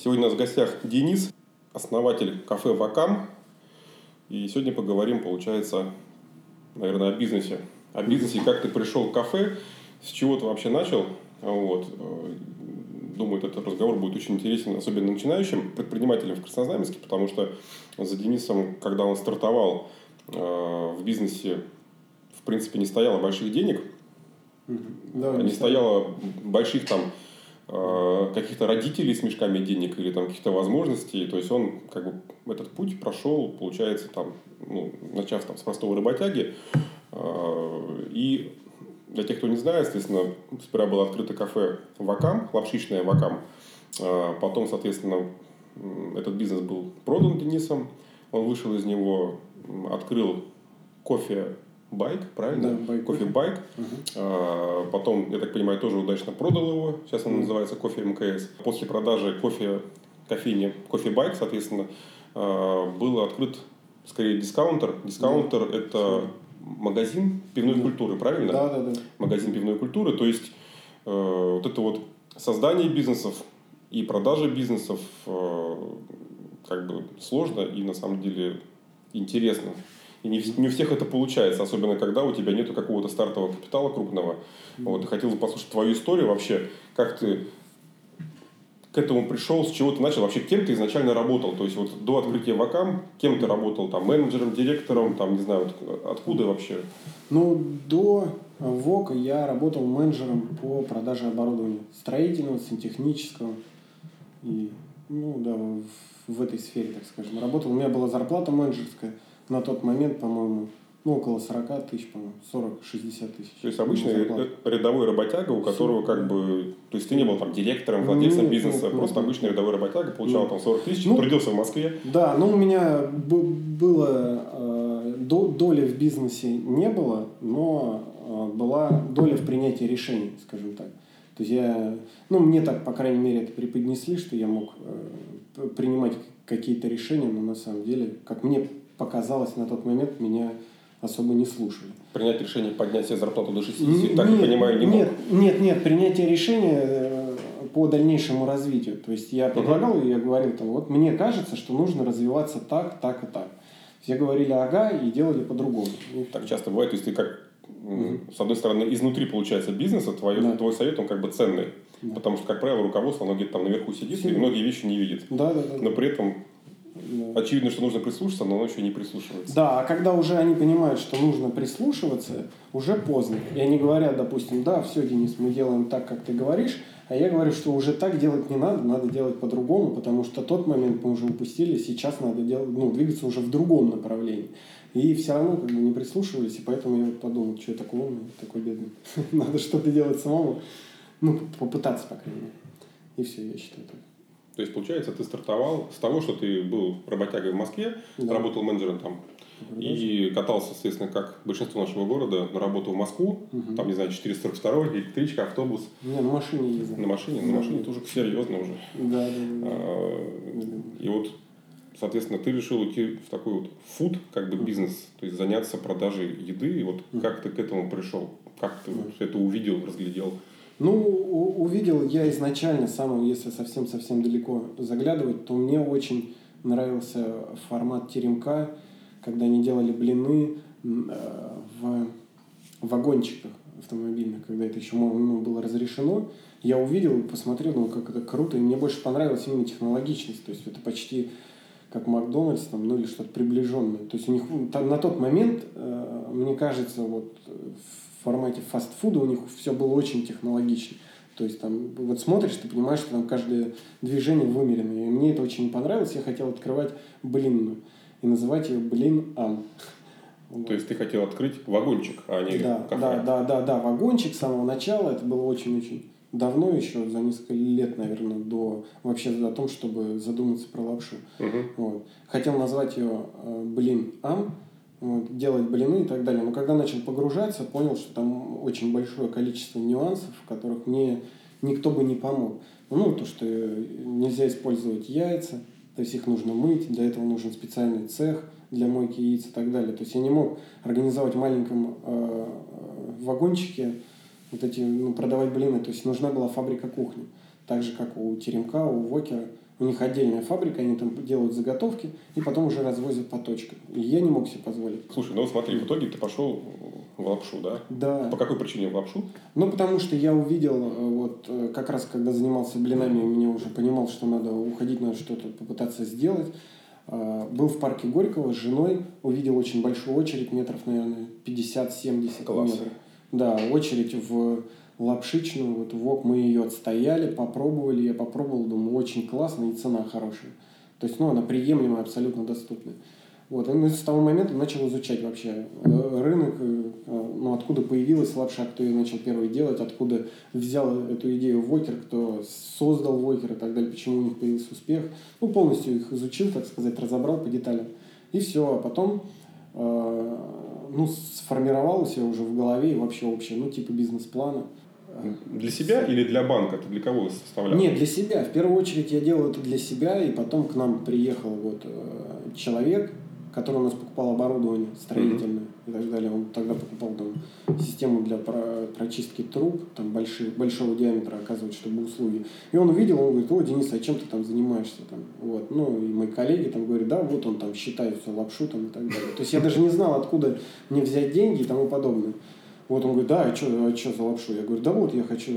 Сегодня у нас в гостях Денис, основатель кафе «Вакам». И сегодня поговорим, получается, наверное, о бизнесе. О бизнесе, как ты пришел в кафе, с чего ты вообще начал. Вот. Думаю, этот разговор будет очень интересен, особенно начинающим предпринимателям в Краснознаменске, потому что за Денисом, когда он стартовал э, в бизнесе, в принципе, не стояло больших денег, да, не стояло больших там каких-то родителей с мешками денег или там каких-то возможностей. То есть он как бы этот путь прошел, получается, там, ну, начав там с простого работяги. Э, и для тех, кто не знает, естественно, сперва было открыто кафе «Вакам», лапшичное «Вакам». Э, потом, соответственно, этот бизнес был продан Денисом. Он вышел из него, открыл кофе Байк, правильно? Да, байк. Кофе Байк. Угу. А, потом, я так понимаю, тоже удачно продал его. Сейчас он называется Кофе МКС. После продажи кофе кофейни Кофе Байк, соответственно, а, был открыт скорее дискаунтер. Дискаунтер да. это магазин пивной да. культуры, правильно? Да, да, да. Магазин пивной культуры. То есть э, вот это вот создание бизнесов и продажа бизнесов э, как бы сложно и на самом деле интересно. И не, не у всех это получается, особенно когда у тебя нету какого-то стартового капитала крупного. Вот, хотел бы послушать твою историю вообще, как ты к этому пришел, с чего ты начал, вообще кем ты изначально работал, то есть вот до открытия ВАКАМ, кем ты работал, там, менеджером, директором, там, не знаю, вот, откуда вообще? Ну, до ВОКа я работал менеджером по продаже оборудования, строительного, сантехнического, и, ну, да, в, в этой сфере, так скажем, работал, у меня была зарплата менеджерская – на тот момент, по-моему, ну, около 40 тысяч, по-моему, 40-60 тысяч. То есть обычный рядовой работяга, у которого как бы, то есть ты не был там директором, владельцем нет, бизнеса, нет, просто нет, обычный рядовой работяга, получал нет. там 40 тысяч, ну, трудился в Москве. Да, но у меня было, э, доли в бизнесе не было, но э, была доля в принятии решений, скажем так. То есть я, ну, мне так, по крайней мере, это преподнесли, что я мог э, принимать какие-то решения, но на самом деле, как мне показалось на тот момент, меня особо не слушали. Принять решение поднять себе зарплату до 60, нет, так я понимаю, не нет, мог? Нет, нет, принятие решения э, по дальнейшему развитию. То есть я предлагал, uh-huh. я говорил, там, вот мне кажется, что нужно развиваться так, так и так. Все говорили ага и делали по-другому. Так часто бывает, то есть ты как mm с одной стороны, изнутри получается бизнеса, твой, да. твой совет, он как бы ценный. Да. Потому что, как правило, руководство, оно где-то там наверху сидит Сильно. и многие вещи не видит. Да, да, да. Но при этом да. Очевидно, что нужно прислушаться, но он еще не прислушивается. Да, а когда уже они понимают, что нужно прислушиваться, уже поздно. И они говорят, допустим, да, все, Денис, мы делаем так, как ты говоришь, а я говорю, что уже так делать не надо, надо делать по-другому, потому что тот момент мы уже упустили, сейчас надо делать, ну, двигаться уже в другом направлении. И все равно как бы не прислушивались, и поэтому я подумал, что я такой умный, такой бедный. надо что-то делать самому, ну, попытаться, по крайней мере. И все, я считаю так. То есть, получается, ты стартовал с того, что ты был работягой в Москве, да. работал менеджером там, и катался, соответственно, как большинство нашего города, на работу в Москву, угу. там, не знаю, 442 электричка, автобус. Не, на машине ездил. На машине? На машине тоже серьезно уже. Да, да, да. А, и вот, соответственно, ты решил идти в такой вот фуд, как бы бизнес, то есть заняться продажей еды, и вот как ты к этому пришел? Как ты это увидел, разглядел? Ну, увидел я изначально, самым, если совсем-совсем далеко заглядывать, то мне очень нравился формат теремка, когда они делали блины э, в вагончиках автомобильных, когда это еще ну, было разрешено. Я увидел, посмотрел, ну, как это круто, и мне больше понравилась именно технологичность. То есть это почти как Макдональдс, там, ну или что-то приближенное. То есть у них на тот момент, э, мне кажется, вот в формате фастфуда у них все было очень технологично. То есть там вот смотришь, ты понимаешь, что там каждое движение вымерено. И мне это очень понравилось. Я хотел открывать блинную и называть ее блин ам. То есть ты хотел открыть вагончик, а не да, кафе? Да, да, да, да, вагончик с самого начала. Это было очень-очень давно еще, за несколько лет, наверное, до вообще о том, чтобы задуматься про лапшу. Угу. Вот. Хотел назвать ее э, блин ам, делать блины и так далее. Но когда начал погружаться, понял, что там очень большое количество нюансов, в которых мне никто бы не помог. Ну, то, что нельзя использовать яйца, то есть их нужно мыть, для этого нужен специальный цех для мойки яиц и так далее. То есть я не мог организовать в маленьком э, вагончике вот эти, ну, продавать блины. То есть нужна была фабрика кухни. Так же, как у Теремка, у Вокера. У них отдельная фабрика, они там делают заготовки и потом уже развозят по точкам. И я не мог себе позволить. Слушай, ну смотри, в итоге ты пошел в лапшу, да? Да. По какой причине в лапшу? Ну, потому что я увидел, э, вот э, как раз когда занимался блинами, меня уже понимал, что надо уходить, надо что-то попытаться сделать. Э, Был в парке Горького с женой, увидел очень большую очередь, метров, наверное, 50-70 Класс. метров. Да, очередь в лапшичную, вот в ОК мы ее отстояли, попробовали, я попробовал, думаю, очень классно и цена хорошая. То есть, ну, она приемлемая, абсолютно доступная. Вот, и с того момента начал изучать вообще э, рынок, э, ну, откуда появилась лапша, кто ее начал первый делать, откуда взял эту идею Вокер, кто создал Вокер и так далее, почему у них появился успех. Ну, полностью их изучил, так сказать, разобрал по деталям. И все, а потом э, ну, сформировал у уже в голове и вообще общее, ну, типа бизнес-плана. Для себя или для банка? Ты для кого составлял? Нет, для себя. В первую очередь я делал это для себя, и потом к нам приехал вот э, человек, который у нас покупал оборудование строительное и так далее. Он тогда покупал там систему для про- прочистки труб, там больших, большого диаметра, оказывается, чтобы услуги. И он увидел, он говорит, о, Денис, а чем ты там занимаешься? Там, вот. Ну, и мои коллеги там говорят, да, вот он там считает все лапшу там и так далее. То есть я даже не знал, откуда мне взять деньги и тому подобное. Вот он говорит, да, а что а чё за лапшу? Я говорю, да вот, я хочу,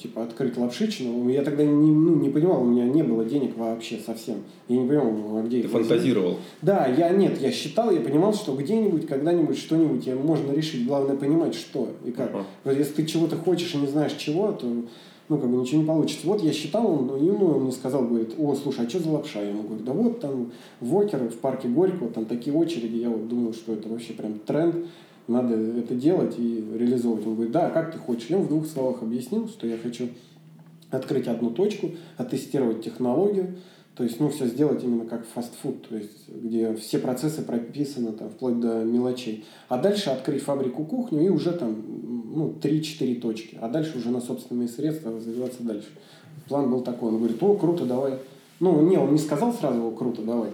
типа, открыть лапшичную. Я тогда не, ну, не понимал, у меня не было денег вообще совсем. Я не понимал, а где Ты их возьму. фантазировал. Да, я нет, я считал, я понимал, что где-нибудь, когда-нибудь что-нибудь можно решить. Главное понимать, что и как. Ага. Вот если ты чего-то хочешь и не знаешь чего, то ну, как бы ничего не получится. Вот я считал, он, и, ну, он мне сказал, говорит, о, слушай, а что за лапша? Я ему говорю, да вот там Вокер в парке Горького, там такие очереди, я вот думал, что это вообще прям тренд, надо это делать и реализовывать. Он говорит, да, как ты хочешь? Я в двух словах объяснил, что я хочу открыть одну точку, оттестировать технологию, то есть, ну, все сделать именно как фастфуд, то есть, где все процессы прописаны там, вплоть до мелочей. А дальше открыть фабрику кухню и уже там, ну, 3-4 точки. А дальше уже на собственные средства развиваться дальше. План был такой. Он говорит, о, круто, давай. Ну, не, он не сказал сразу, о, круто, давай.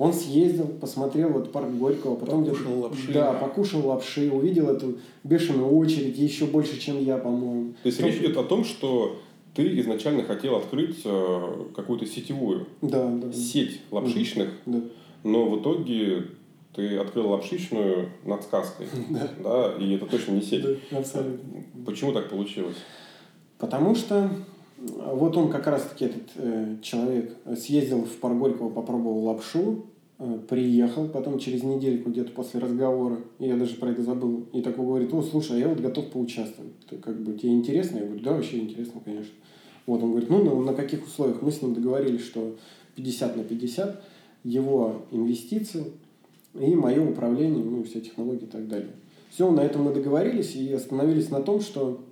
Он съездил, посмотрел вот парк Горького, потом Покушал где-то- лапши. Да, покушал лапши, увидел эту бешеную очередь, еще больше, чем я, по-моему. То есть речь идет о том, что ты изначально хотел открыть э, какую-то сетевую Да, да. сеть лапшичных, Да. но в итоге ты открыл лапшичную над сказкой. Да. И это точно не сеть. Да, абсолютно. Почему так получилось? Потому что вот он как раз-таки, этот э, человек, съездил в парк Горького, попробовал лапшу, приехал, потом через недельку где-то после разговора, я даже про это забыл, и такой говорит, о, слушай, а я вот готов поучаствовать. Ты как бы, тебе интересно? Я говорю, да, вообще интересно, конечно. Вот, он говорит, ну, на, на каких условиях? Мы с ним договорились, что 50 на 50, его инвестиции и мое управление, ну, все технологии и так далее. Все, на этом мы договорились и остановились на том, что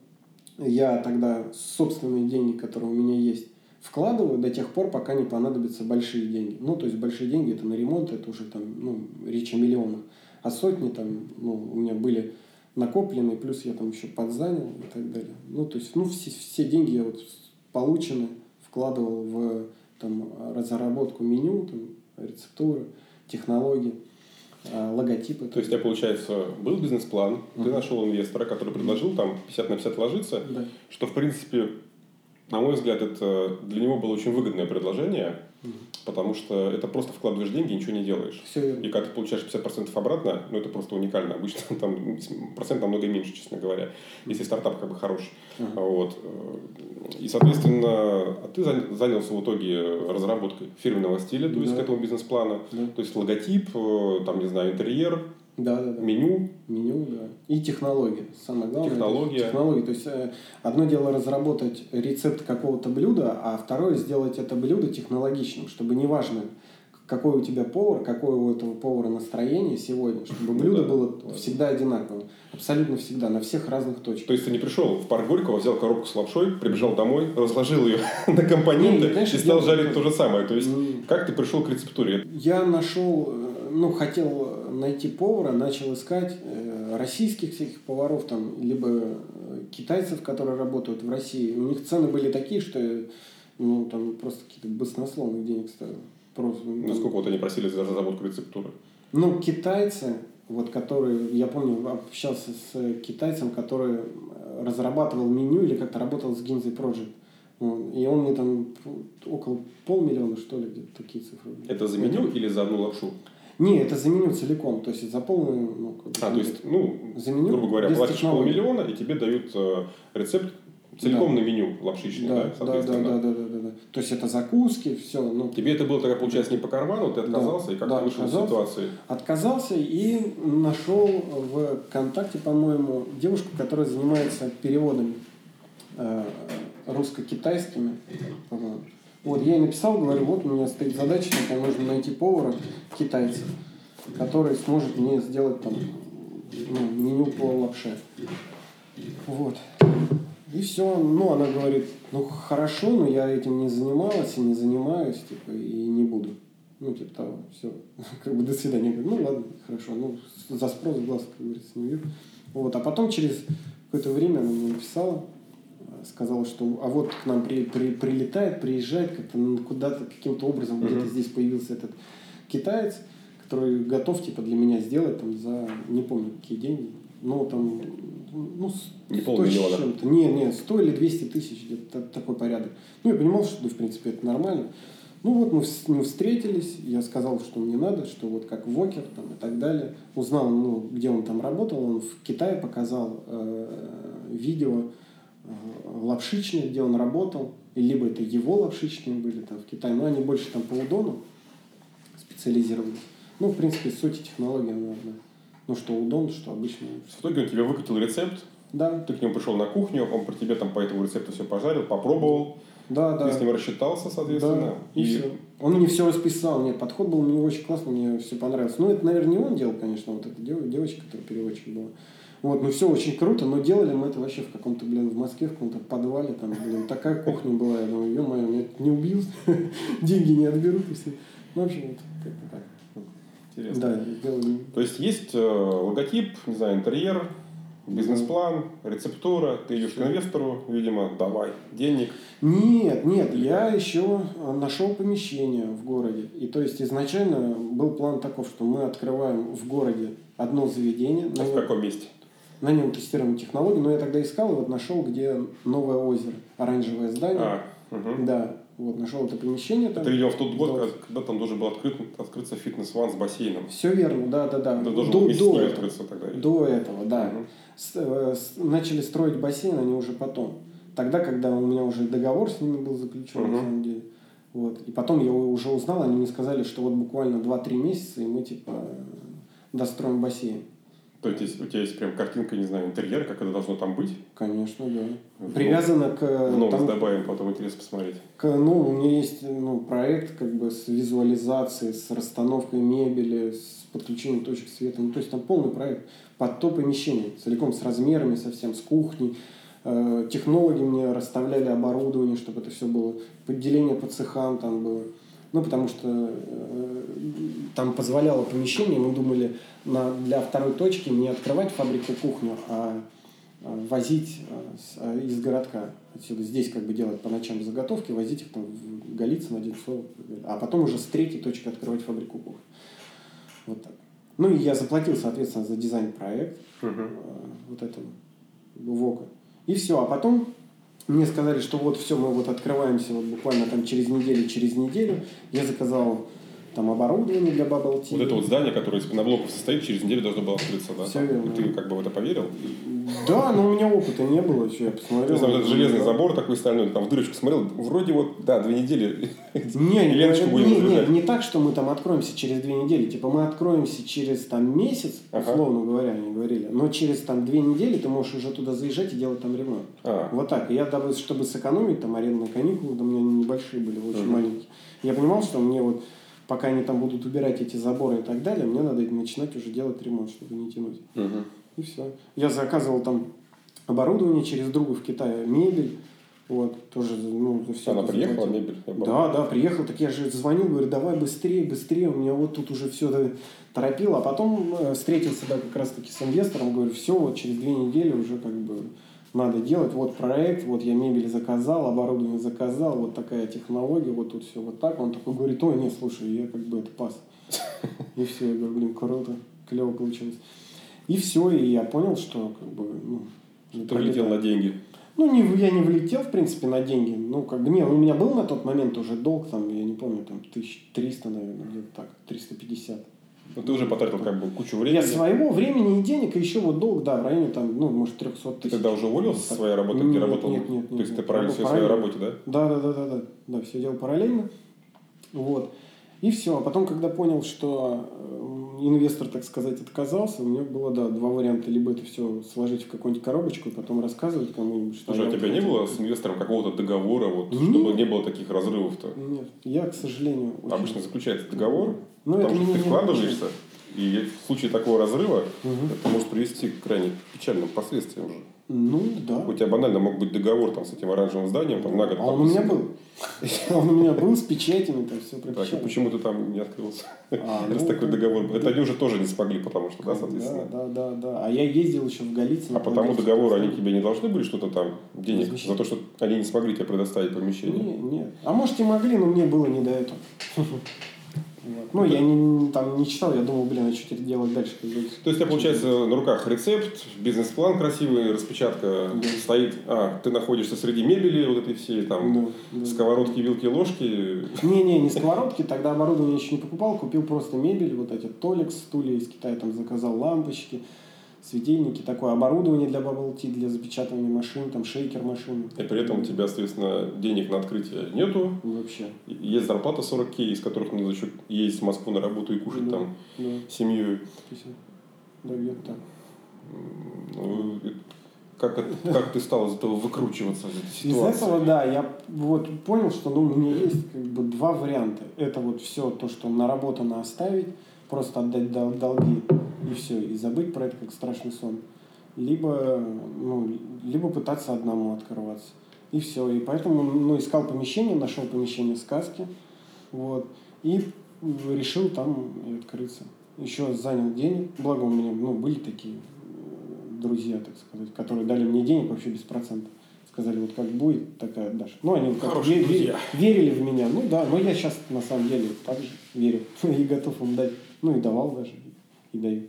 я тогда собственные деньги, которые у меня есть, вкладываю до тех пор, пока не понадобятся большие деньги. Ну, то есть большие деньги это на ремонт, это уже там, ну, речь о миллионах. А сотни там, ну, у меня были накоплены, плюс я там еще подзанял и так далее. Ну, то есть, ну, все, все деньги я вот получены, вкладывал в там, разработку меню, там, рецептуры, технологии, а, логотипы. То есть у тебя, получается, был бизнес-план, ты Мгм. нашел инвестора, который предложил там 50 на 50 ложиться, Да. что, в принципе, на мой взгляд, это для него было очень выгодное предложение, Мгм. потому что это просто вкладываешь деньги и ничего не делаешь. Все. И когда ты получаешь 50% обратно, ну это просто уникально. Обычно там процент намного меньше, честно говоря, если стартап как бы хороший. Ага. Вот. И, соответственно, а ты зан- занялся в итоге разработкой фирменного стиля, то есть Да. к этому бизнес-плана. Да. То есть логотип, э, там, не знаю, интерьер, Да, да, да. меню. Меню, да. И технология. Самое главное. Технология. это Технология. То есть э, одно дело разработать рецепт какого-то блюда, а второе сделать это блюдо технологичным, чтобы неважно, какой у тебя повар, какое у этого повара настроение сегодня, чтобы Ну блюдо да. было всегда одинаковым. Абсолютно всегда, на всех разных точках. То есть ты не пришел в парк Горького, взял коробку с лапшой, прибежал домой, разложил ее на компоненты Не, конечно, и стал жарить это. то же самое. То есть М. как ты пришел к рецептуре? Я нашел, э, ну, хотел найти повара, начал искать э, российских всяких поваров, там, либо э, китайцев, которые работают в России. У них цены были такие, что, э, ну, там просто какие-то баснословных денег стоило. Просто, ну, Ну, сколько вот они просили за разработку рецептуры? ну, китайцы, вот которые, я помню, общался с китайцем, который э, разрабатывал меню или как-то работал с Ginza Project. Вот. И он мне там около полмиллиона, что ли, где-то такие цифры. Это за меню или за одну лапшу? Не, это за меню целиком, то есть за полную, ну, А, то есть, ну, за меню, грубо говоря, платишь технологий. полмиллиона, и тебе дают э, рецепт целиком на меню лапшичный, да, да, да, да, соответственно. да, да, да, да, да. То есть это закуски, все, ну, Тебе это было тогда, получается, не по карману, ты отказался, и как да, ты вышел из отказался. ситуации? отказался и нашел в ВКонтакте, по-моему, девушку, которая занимается переводами э, русско-китайскими. Вот. Вот, я ей написал, говорю, вот у меня стоит задача такая, нужно найти повара китайца, который сможет мне сделать там ну, меню по лапше. Вот. И все. Ну, она говорит, ну хорошо, но я этим не занималась и не занимаюсь, типа, и не буду. Ну, типа того, все. Как бы до свидания. Говорю, ну ладно, хорошо. Ну, за спрос глаз, как говорится, не вижу. Вот. А потом через какое-то время она мне написала, сказала, что а вот к нам при, при- прилетает, приезжает как-то ну, куда-то каким-то образом где-то Мгм. здесь появился этот китаец, который готов типа для меня сделать там за не помню какие деньги. Ну, там, ну, Не 100 с полмиллиона. чем-то. Не, не, 100 или 200 тысяч, где-то та- такой порядок. Ну, я понимал, что, да, в принципе, это нормально. Ну, вот мы с ним встретились, я сказал, что мне надо, что вот как Вокер там, и так далее. Узнал, ну, где он там работал, он в Китае показал э, видео лапшичные, где он работал, и либо это его лапшичные были там в Китае, но они больше там по удону специализировались. Ну, в принципе, суть технологии, она одна. Ну, что удон, что обычный. В итоге он тебе выкатил рецепт, Да, ты к нему пришел на кухню, он про тебя там по этому рецепту все пожарил, попробовал, да, да. ты с ним рассчитался, соответственно. Да, и, всё. Он мне все расписал, мне подход был мне очень классный, мне все понравилось. Ну, это, наверное, не он делал, конечно, вот эта дев- девочка, которая переводчик была. Вот, ну все очень круто, но делали мы это вообще в каком-то, блин, в Москве, в каком-то подвале, там, блин, такая кухня была, я думаю, ё-моё, меня не убьют, деньги не отберут и все. Ну, в общем, вот как-то так. Интересно. Да, сделали. То есть есть э, логотип, не знаю, интерьер, бизнес-план, рецептура, ты идешь к инвестору, видимо, давай денег. Нет, нет, я еще нашел помещение в городе. И то есть изначально был план таков, что мы открываем в городе одно заведение. А в каком месте? На нем тестируем технологии, но я тогда искал и вот нашел, где новое озеро, оранжевое здание. А, мгм. Да, вот нашел это помещение там. Это, видимо, в тот год, Да. когда, там должен был открыт, открыться фитнес-ван с бассейном. Все верно, да, да, да. Это должен До, был до этого. открыться тогда. До этого, да. С- э, с- начали строить бассейн они уже потом. Тогда, когда у меня уже договор с ними был заключен, Мгм. на самом деле. Вот. И потом я уже узнал, они мне сказали, что вот буквально 2-3 месяца, и мы типа достроим бассейн. То есть у тебя есть прям картинка, не знаю, интерьера, как это должно там быть. Конечно, да. В Привязано к, В новость тому- добавим, потом интересно посмотреть. к- ну, у меня есть ну, проект как бы с визуализацией, с расстановкой мебели, с подключением точек света. Ну, то есть там полный проект под то помещение, целиком с размерами совсем, с кухней. Э, Технологи мне расставляли оборудование, чтобы это все было. Поделение по цехам там было. Ну, потому что э, там позволяло помещение, мы думали, на, для второй точки не открывать фабрику кухню, а э, возить э, с- э, из городка отсюда. Здесь как бы делать по ночам заготовки, возить их там в Голицын, Одинцово, а потом уже с третьей точки открывать фабрику кухни. Вот так. Ну и я заплатил, соответственно, за дизайн-проект Мгм. э, вот этого ВОКа. И все. А потом мне сказали, что вот все, мы вот открываемся вот буквально там через неделю, через неделю. Я заказал там оборудование для Bubble Tea. Вот это вот здание, которое из пеноблоков состоит, через неделю должно было открыться, да? Всё верно. И ты как бы в это поверил? Да, но у меня опыта не было еще, я посмотрел. есть там этот железный забор такой стальной, там в дырочку смотрел, вроде вот, да, две недели. Не, не, не, не, так, что мы там откроемся через две недели. Типа мы откроемся через там месяц, условно говоря, они говорили. Но через там две недели ты можешь уже туда заезжать и делать там ремонт. А, Вот так. Я, чтобы сэкономить, там арендные каникулы, у меня небольшие были, очень маленькие. Я понимал, что мне вот, пока они там будут убирать эти заборы и так далее, мне надо начинать уже делать ремонт, чтобы не тянуть. мгм. И все. Я заказывал там оборудование через друга в Китае, мебель. Вот, тоже, ну, всё Она приехала, заплатил. мебель? Да, да, приехал, так я же звонил, говорю, давай быстрее, быстрее, у меня вот тут уже все торопило. А потом э, встретился, да, как раз таки с инвестором, говорю, все, вот через две недели уже как бы надо делать, вот проект, вот я мебель заказал, оборудование заказал, вот такая технология, вот тут все вот так. Он такой говорит, ой, нет, слушай, я как бы это пас. И все, я говорю, блин, круто, клево получилось. И все, и я понял, что как бы, ну, Ты пролетает. на деньги. Ну, не, я не влетел, в принципе, на деньги. Ну, как бы, не, у меня был на тот момент уже долг, там, я не помню, там, 1300, наверное, где-то так, 350. Ну, ты уже потратил как бы кучу времени. Я своего времени и денег, и еще вот долг, да, в районе там, ну, может, 300 тысяч. Ты тогда уже уволился со своей работы, где нет, работал? Нет, нет, нет. То есть ты параллельно все своей работе, да? Да, да, да, да, да, да, все делал параллельно. Вот. И все. А потом, когда понял, что э, инвестор, так сказать, отказался, у меня было, да, два варианта. Либо это все сложить в какую-нибудь коробочку и потом рассказывать кому-нибудь, что Слушай, а у тебя не было с инвестором какого-то договора, вот, Нет. чтобы не было таких разрывов-то? Нет, я, к сожалению... очень- Обычно заключается договор, Ну, потому что ты вкладываешься, и в случае такого разрыва Мгм. это может привести к крайне печальным последствиям же. Ну, да. У тебя банально мог быть договор там, с этим оранжевым зданием там, на год. А он у меня был. Он у меня был с печатями, там все Так, пропечатано. почему ты там не открылся? А, Раз ну, такой это- договор был. Это они уже тоже не смогли, потому что, да, соответственно. да, да, да. А я ездил еще в Голицыно. А по тому Голицыно, договору они тебе не должны были что-то там денег за то, что они не смогли тебе предоставить помещение? Не, нет. А может и могли, но мне было не до этого. Вот. Ну, я не, там не читал, я думал, блин, а что теперь делать дальше? как? То есть у тебя получается на руках рецепт, бизнес-план красивый, распечатка Да. стоит. А, ты находишься среди мебели вот этой всей, там, Да, да. сковородки, вилки, ложки. Не-не, не сковородки, тогда оборудование еще не покупал, купил просто мебель, вот эти Толикс, стулья из Китая, там заказал лампочки, светильники, такое оборудование для bubble tea, для запечатывания машин, там шейкер машин. И при этом у тебя, соответственно, денег на открытие нету. Вообще. Есть зарплата 40 кей, из которых надо еще ездить в Москву на работу и кушать Да, там Да, семью. спасибо. Да, где-то так. Ну, как, как ты стал из этого выкручиваться из этой Из ситуации? этого, да, я вот понял, что ну, у меня есть как бы два варианта. Это вот все то, что наработано оставить, просто отдать дол- долги и все, и забыть про это как страшный сон. Либо, ну, либо пытаться одному открываться. И все. И поэтому ну, искал помещение, нашел помещение сказки. Вот, и решил там и открыться. Еще занял денег. Благо у меня ну, были такие э, друзья, так сказать, которые дали мне денег вообще без процентов. Сказали, вот как будет, так и отдашь. Ну, они как ве- ве- верили в меня. Ну да, но я сейчас на самом деле также верю и готов им дать. Ну и давал даже, и даю.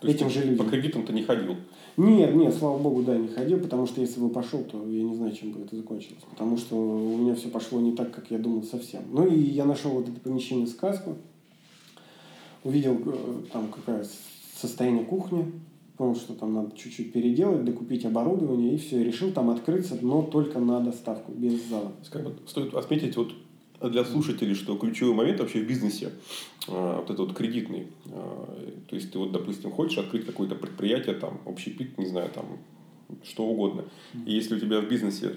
То Этим же людям. По кредитам ты не ходил. Нет, нет, слава богу, да, не ходил, потому что если бы пошел, то я не знаю, чем бы это закончилось. Потому что у меня все пошло не так, как я думал совсем. Ну и я нашел вот это помещение сказку, увидел э, там какое состояние кухни, понял, что там надо чуть-чуть переделать, докупить оборудование, и все, решил там открыться, но только на доставку, без зала. Как бы стоит отметить вот для слушателей, что ключевой момент вообще в бизнесе, э, вот это вот кредитный. Э, То есть ты вот, допустим, хочешь открыть какое-то предприятие, там, общепит, не знаю, там, что угодно. И если у тебя в бизнесе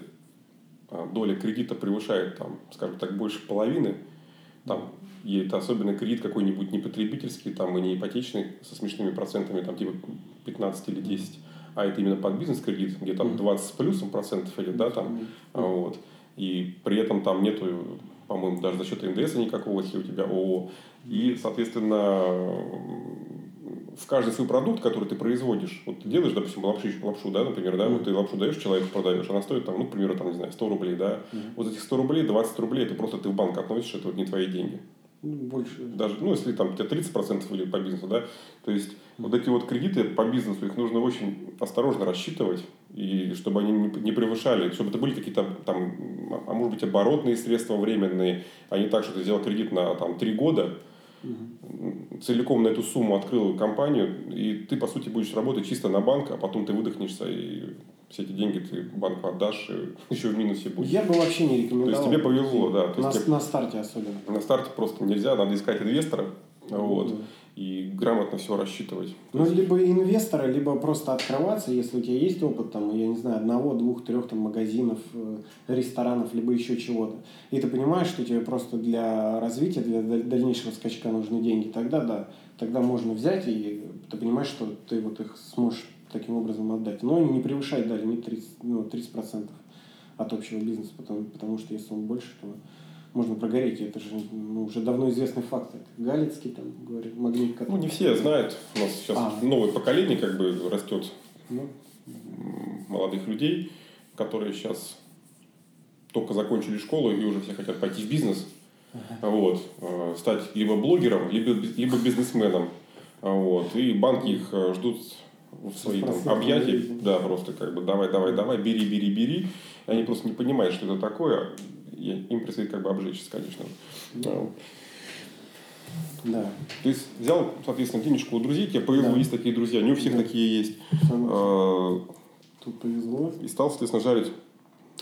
доля кредита превышает, там, скажем так, больше половины, там, и это особенно кредит какой-нибудь не потребительский, там, и не ипотечный со смешными процентами, там, типа 15 или 10, а это именно под бизнес-кредит, где там 20 с плюсом процентов идет, да, там, а, вот. И при этом там нету, по-моему, даже за счет НДС никакого, если у тебя ООО. И, соответственно, в каждый свой продукт, который ты производишь, вот ты делаешь, допустим, лапшу, лапшу да, например, да, вот ты лапшу даешь, человеку продаешь, она стоит, там, ну, к примеру, там, не знаю, 100 рублей, да, вот этих 100 рублей, 20 рублей, это просто ты в банк относишь, это вот не твои деньги. Ну, больше. даже, ну, если там у тебя 30% идет по бизнесу, да, то есть вот эти вот кредиты по бизнесу, их нужно очень осторожно рассчитывать, и чтобы они не, превышали, чтобы это были какие-то там, а может быть, оборотные средства временные, а не так, что ты взял кредит на там три года, целиком на эту сумму открыл компанию, и ты, по сути, будешь работать чисто на банк, а потом ты выдохнешься, и все эти деньги ты банку отдашь, еще в минусе будешь. Я бы вообще не рекомендовал. То есть тебе повезло, да, то на, есть на старте особенно. На старте просто нельзя, надо искать инвестора, вот, и грамотно все рассчитывать. Ну, либо инвестора, либо просто открываться, если у тебя есть опыт, там, я не знаю, одного, двух, трех там магазинов, э, ресторанов, либо еще чего-то. И ты понимаешь, что тебе просто для развития, для даль- дальнейшего скачка нужны деньги, тогда да, тогда можно взять, и ты понимаешь, что ты вот их сможешь таким образом отдать. Но не превышать далее не 30, ну, 30% от общего бизнеса, потому, потому что если он больше, то можно прогореть. Это же ну, уже давно известный факт. Это Галицкий, там, говорит, магнит, Ну, который... не все знают, у нас сейчас А. новое поколение как бы растет Ну, молодых людей, которые сейчас только закончили школу и уже все хотят пойти в бизнес, вот, э, стать либо блогером, либо, либо бизнесменом. Вот, и банки их э, ждут в свои там, объятия, да, просто как бы давай, давай, давай, бери, бери, бери. И они просто не понимают, что это такое. Им предстоит как бы обжечься, конечно. Да. Да. То есть взял, соответственно, денежку у друзей, тебе повезло, да. есть такие друзья, не у всех да. такие есть. А, Тут повезло. И стал, соответственно, жарить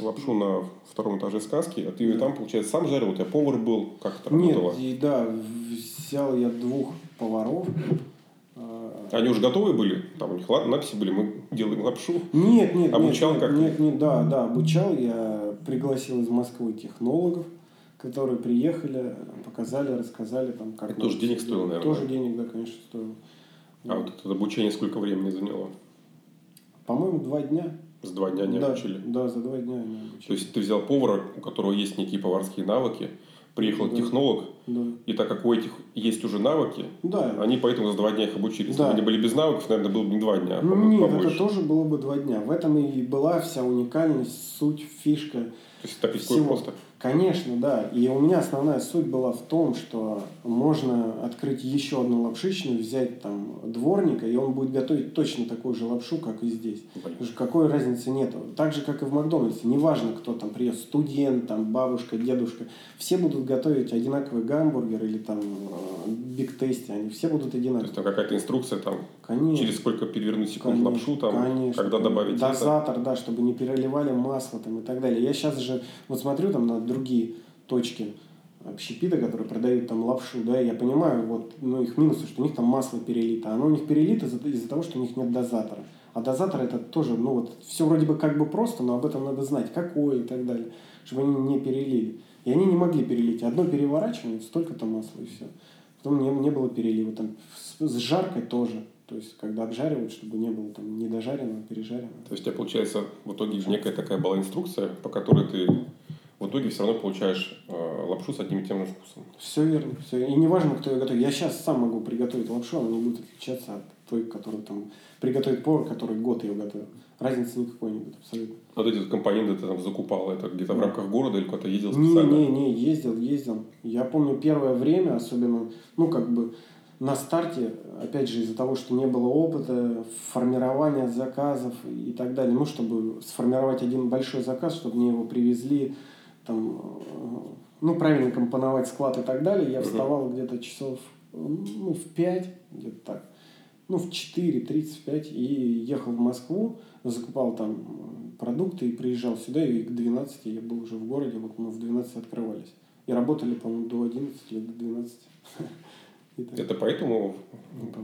лапшу на втором этаже сказки, а ты ее да. там, получается, сам жарил, у тебя повар был, как это работало? Нет, и, да, взял я двух поваров. А, Они уже готовые были? Там у них надписи были, мы делаем лапшу? Нет, нет, Обучал нет, как? Нет, нет, да, да, обучал. Я пригласил из Москвы технологов, которые приехали, показали, рассказали, там, как... Это тоже денег стоило, наверное? Тоже денег, да, конечно, стоило. А вот это обучение сколько времени заняло? По-моему, два дня. За два дня не да, обучили? Да, за два дня не обучили. То есть ты взял повара, у которого есть некие поварские навыки, приехал да. технолог, да. и так как у этих есть уже навыки, да. они поэтому за два дня их обучили. Если да. бы они были без навыков, наверное, было бы не два дня, а Нет, побольше. это тоже было бы два дня. В этом и была вся уникальность, суть, фишка. То есть так легко и просто. Конечно, да. И у меня основная суть была в том, что можно открыть еще одну лапшичную, взять там дворника, и он будет готовить точно такую же лапшу, как и здесь. Потому что какой разницы нету. Так же, как и в Макдональдсе. Неважно, кто там приезд, студент, там, бабушка, дедушка. Все будут готовить одинаковый гамбургер или там биг тесте. Они все будут одинаковые. То есть там какая-то инструкция там, конечно, через сколько перевернуть секунд конечно, лапшу, там, конечно, когда добавить Дозатор, это. да, чтобы не переливали масло там, и так далее. Я сейчас же вот смотрю там на другие точки общепита, которые продают там лапшу, да, я понимаю, вот, ну, их минусы, что у них там масло перелито. Оно у них перелито из-за, из того, что у них нет дозатора. А дозатор это тоже, ну, вот, все вроде бы как бы просто, но об этом надо знать, какой и так далее, чтобы они не перелили. И они не могли перелить. Одно переворачивание, столько-то масла и все. Потом не, не было перелива. Там, с, с жаркой тоже. То есть, когда обжаривают, чтобы не было там недожаренного, пережаренного. То есть, у тебя получается в итоге некая такая была инструкция, по которой ты в итоге все равно получаешь э, лапшу с одним и тем же вкусом. Все верно. Все. И неважно, кто ее готовит. Я сейчас сам могу приготовить лапшу, она не будет отличаться от той, которую там приготовит повар, который год ее готовил. Разницы никакой не будет абсолютно. Вот эти компоненты ты там закупал, это где-то в рамках города или куда-то ездил специально? Не, не, не, ездил, ездил. Я помню первое время, особенно, ну, как бы, на старте, опять же, из-за того, что не было опыта, формирования заказов и так далее, ну, чтобы сформировать один большой заказ, чтобы мне его привезли, там, ну, правильно компоновать склад и так далее, я вставал uh-huh. где-то часов, ну, в 5, где-то так, ну, в 4.35 и ехал в Москву, закупал там продукты и приезжал сюда, и к 12 я был уже в городе, вот мы в 12 открывались. И работали, по-моему, до 11 или до 12. Это поэтому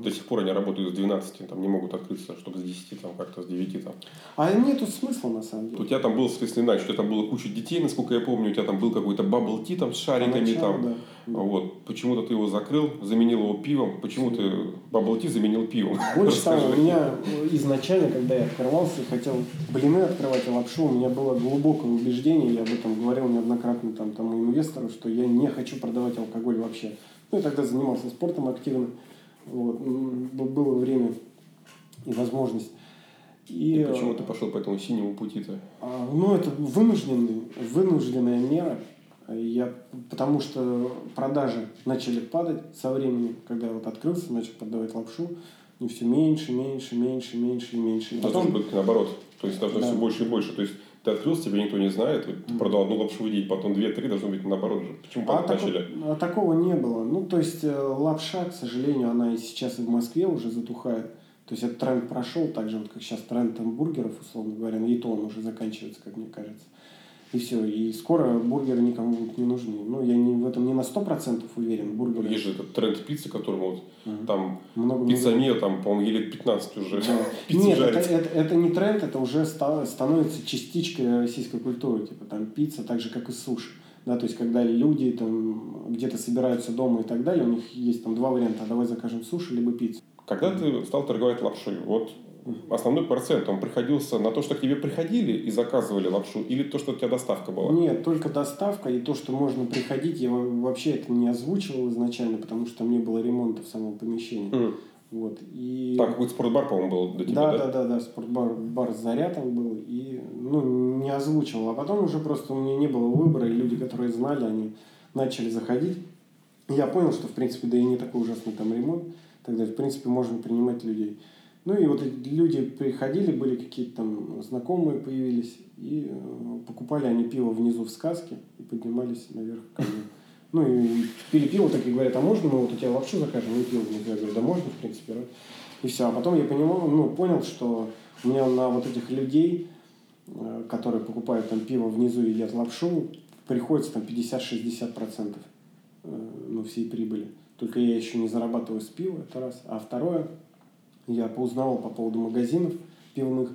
до сих пор они работают с 12, там не могут открыться, чтобы с 10, там как-то с 9. Там. А нету смысла на самом деле. У тебя там был, соответственно, иначе, у тебя там было куча детей, насколько я помню, у тебя там был какой-то bubble tea там с шариками. Поначалу, там. Да. Вот. Почему-то ты его закрыл, заменил его пивом. Почему ты bubble tea заменил пивом? Больше того, у меня изначально, когда я открывался, хотел блины открывать и лапшу, у меня было глубокое убеждение, я об этом говорил неоднократно там, тому инвестору, что я не хочу продавать алкоголь вообще. Ну, я тогда занимался спортом активно. Вот. Было время и возможность. И, и почему ты пошел по этому синему пути-то? А, ну, это вынужденный, вынужденная мера. Я, потому что продажи начали падать со временем, когда я вот открылся, начал продавать лапшу, и все меньше, меньше, меньше, меньше и меньше. И потом... Должно быть наоборот. То есть должно да. все больше и больше. То есть ты открылся, тебя никто не знает, ты продал одну лапшу в день, потом две-три, должно быть наоборот же. Почему а начали? Тако, а такого не было. Ну, то есть э, лапша, к сожалению, она и сейчас и в Москве уже затухает. То есть этот тренд прошел, так же вот как сейчас тренд бургеров, условно говоря, и то он уже заканчивается, как мне кажется. И все. И скоро бургеры никому будут не нужны. Ну, я не, в этом не на сто процентов уверен. Бургеры... Есть же этот тренд пиццы, которому вот угу. там много, пиццания, много... там, по-моему, лет 15 уже да. Нет, это, это, это не тренд, это уже ста- становится частичкой российской культуры. Типа там пицца, так же, как и суши. Да, то есть, когда люди там где-то собираются дома и так далее, у них есть там два варианта. Давай закажем суши, либо пиццу. Когда ты стал торговать лапшой, вот основной процент, он приходился на то, что к тебе приходили и заказывали лапшу, или то, что у тебя доставка была? Нет, только доставка и то, что можно приходить. Я вообще это не озвучивал изначально, потому что там не было ремонта в самом помещении. Mm. Вот, и... Так, какой-то спортбар, по-моему, был до тебя, да? Да, да, да, спортбар бар Заря там был, и, ну, не озвучивал. А потом уже просто у меня не было выбора, и люди, которые знали, они начали заходить. Я понял, что, в принципе, да и не такой ужасный там ремонт, тогда, в принципе, можно принимать людей. Ну и вот люди приходили, были какие-то там знакомые появились, и э, покупали они пиво внизу в сказке и поднимались наверх ко мне. Ну и пиво, так и говорят, а можно мы вот у тебя лапшу закажем и пиво внизу? Я говорю, да можно, в принципе. да». И все. А потом я понимал, ну, понял, что у меня на вот этих людей, э, которые покупают там пиво внизу и едят лапшу, приходится там 50-60% э, ну, всей прибыли. Только я еще не зарабатываю с пива, это раз. А второе, я поузнавал по поводу магазинов пивных,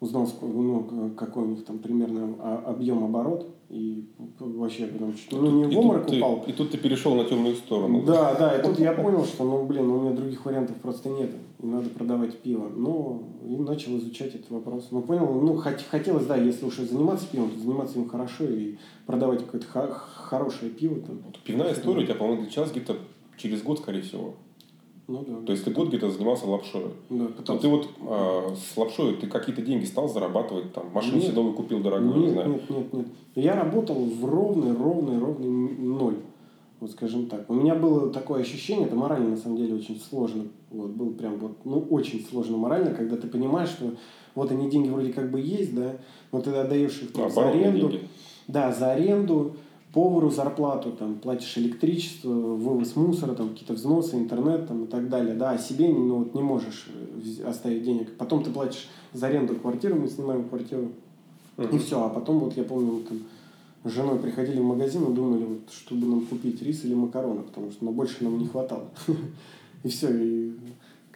узнал, ну, какой у них там примерно объем оборот. И вообще, потому что, ну, не И в обморок ты, упал. и тут ты перешел на темную сторону. Да, да, и тут я понял, что, ну, блин, у меня других вариантов просто нет. И надо продавать пиво. Но и начал изучать этот вопрос. Ну, понял, ну, хот- хотелось, да, если уж и заниматься пивом, то заниматься им хорошо и продавать какое-то хо- хорошее пиво. Там. Вот Пивная история у тебя, по-моему, началась где-то через год, скорее всего. Ну, да. То есть ты год где-то занимался лапшой. да, Но пытался. ты вот а, с лапшой ты какие-то деньги стал зарабатывать, там, машину себе новую купил дорогую, не Нет, знаю. нет, нет, нет. Я работал в ровный, ровный, ровный ноль. Вот скажем так. У меня было такое ощущение, это морально на самом деле очень сложно. Вот был прям вот, ну, очень сложно морально, когда ты понимаешь, что вот они деньги вроде как бы есть, да, но ты отдаешь их там, Ну, за аренду. деньги. Да, за аренду, повару зарплату, там, платишь электричество, вывоз мусора, там, какие-то взносы, интернет там, и так далее. Да, а себе ну, вот, не можешь э, оставить денег. Потом ты платишь за аренду квартиры, мы снимаем квартиру. И все. А потом, вот я помню, мы там с женой приходили в магазин и думали, вот, чтобы нам купить рис или макароны, потому что на больше нам не хватало. И все, и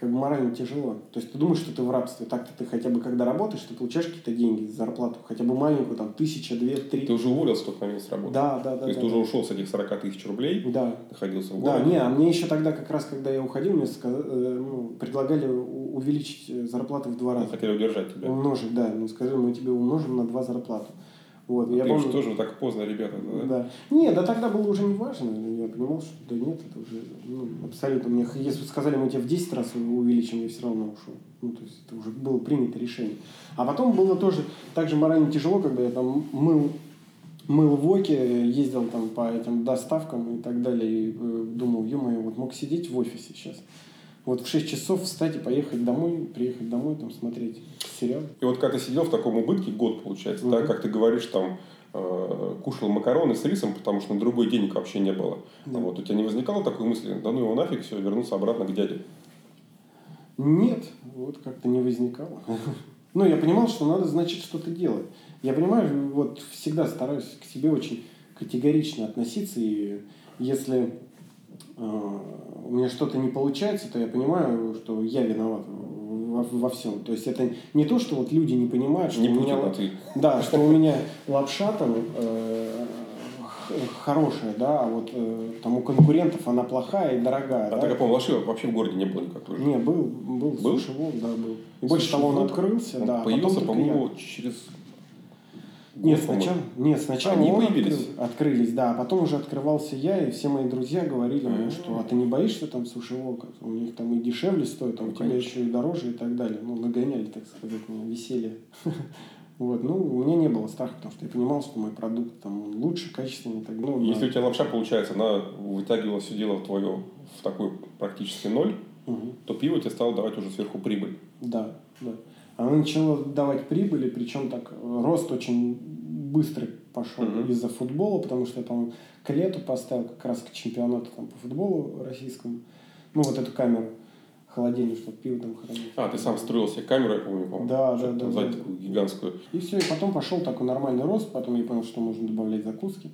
как бы морально тяжело. То есть ты думаешь, что ты в рабстве. Так-то ты хотя бы, когда работаешь, ты получаешь какие-то деньги, зарплату, хотя бы маленькую, там, тысяча, две, три. Ты уже уволился в тот момент с работы. Да, да, да. То есть да, ты да. уже ушел с этих 40 тысяч рублей, Да. находился в Да, городе. не, а мне еще тогда, как раз, когда я уходил, мне сказ- э, ну, предлагали увеличить э, зарплату в два раза. Хотели удержать тебя. Умножить, да. Ну, сказали, мы тебе умножим на два зарплату. Вот, я ты помню- тоже так поздно, ребята. Да? Да. Не, да тогда было уже не важно. Я понимал, что да нет, это уже ну, абсолютно. Мне, если бы сказали, мы тебя в 10 раз увеличим, я все равно ушел. Ну, то есть это уже было принято решение. А потом было тоже так же морально тяжело, когда я там мыл, мыл в Оке, ездил там по этим доставкам и так далее, и э, думал, ё вот мог сидеть в офисе сейчас. Вот в 6 часов встать и поехать домой, приехать домой, там смотреть сериал. И вот когда ты сидел в таком убытке, год получается, да, Мгм. как ты говоришь, там, э, кушал макароны с рисом, потому что на другой денег вообще не было. Да. Вот у тебя не возникало такой мысли, да ну его нафиг, все, вернуться обратно к дяде. Нет, вот как-то не возникало. Ну, я понимал, что надо, значит, что-то делать. Я понимаю, вот всегда стараюсь к себе очень категорично относиться, и если э, у меня что-то не получается, то я понимаю, что я виноват во, во всем. То есть это не то, что вот люди не понимают, что Не у меня ты. да, что у меня лапша там э, хорошая, да, а вот э, там у конкурентов она плохая и дорогая. А да. так я помню, Лоши вообще в городе не было никакой. же. Не, был, был, Был? сушевол, да, был. И больше того, он открылся, Он да. а появился, по-моему, через... Нет, сначала, нет, сначала Они он появились? открыл- открылись, да, а потом уже открывался я, и все мои друзья говорили мне, А. что а ты не боишься там сушевол, как у них там и дешевле стоит, а у Ну, тебя конечно. еще и дороже и так далее. Ну, нагоняли, так сказать, меня веселье. Вот, ну, у меня не было страха, потому что я понимал, что мой продукт там лучше, качественнее и так далее. Ну, Если у тебя лапша, получается, она вытягивала все дело в твое в такой практически ноль, то пиво тебе стало давать уже сверху прибыль. Да, да. Она начала давать прибыли, причем так э, рост очень быстрый пошел Мгм. из-за футбола, потому что я, по-моему, к лету поставил как раз к чемпионату там, по футболу российскому, ну, вот эту камеру холодильник, чтобы пиво там хранить. А, ты сам строил себе камеру, я помню, по-моему. Да, да, да, Сзади да. такую гигантскую. И все, и потом пошел такой нормальный рост, потом я понял, что можно добавлять закуски,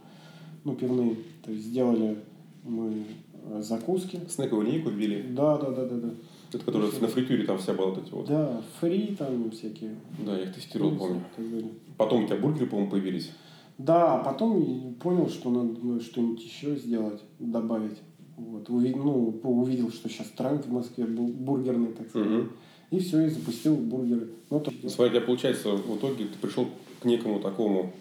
ну, пивные. То есть сделали мы э, закуски. Снековую линейку ввели. Да, да, да, да, да. Это которая на фритюре там вся была вот эти вот. Да, фри там всякие. Да, я их тестировал, помню. Потом у тебя бургеры, по-моему, появились. Да, потом понял, что надо ну, что-нибудь еще сделать, добавить. Вот, уви- ну, увидел, что сейчас тренд в Москве был бургерный, так сказать. Мгм. И все, и запустил бургеры. Ну, то- Смотри, у тебя получается, в итоге ты пришел к некому такому,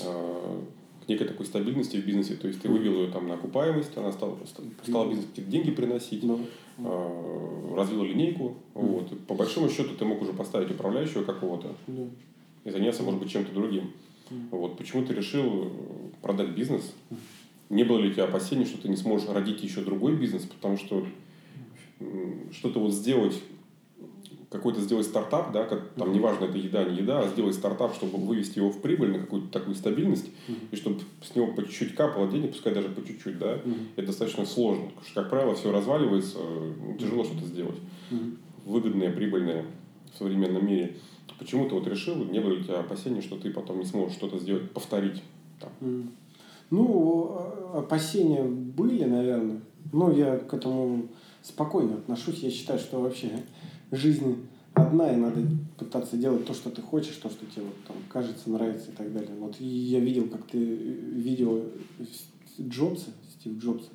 э, к некой такой стабильности в бизнесе. То есть ты вывел ее там на окупаемость, она стала, стала бизнес какие-то деньги приносить, ну, э, развил линейку. Вот. И по большому счету ты мог уже поставить управляющего какого-то да. и заняться, может быть, чем-то другим. Вот. Почему ты решил э, продать бизнес? Не было ли у тебя опасений, что ты не сможешь родить еще другой бизнес, потому что что-то вот сделать, какой-то сделать стартап, да, как, там неважно, это еда, не еда, а сделать стартап, чтобы вывести его в прибыль на какую-то такую стабильность, Мгм. и чтобы с него по чуть-чуть капало денег, пускай даже по чуть-чуть, да, Мгм. это достаточно сложно, потому что, как правило, все разваливается, ну, тяжело что-то сделать. Мгм. Выгодное, прибыльное в современном мире. Почему ты вот решил, не было у тебя опасений, что ты потом не сможешь что-то сделать, повторить? Там. М. Ну, э, опасения были, наверное. Но я к этому спокойно отношусь. Я считаю, что вообще жизнь одна, и надо пытаться делать то, что ты хочешь, то, что тебе вот, там, кажется, нравится и так далее. Вот и я видел, как ты видео Джобса, Стив Джобса,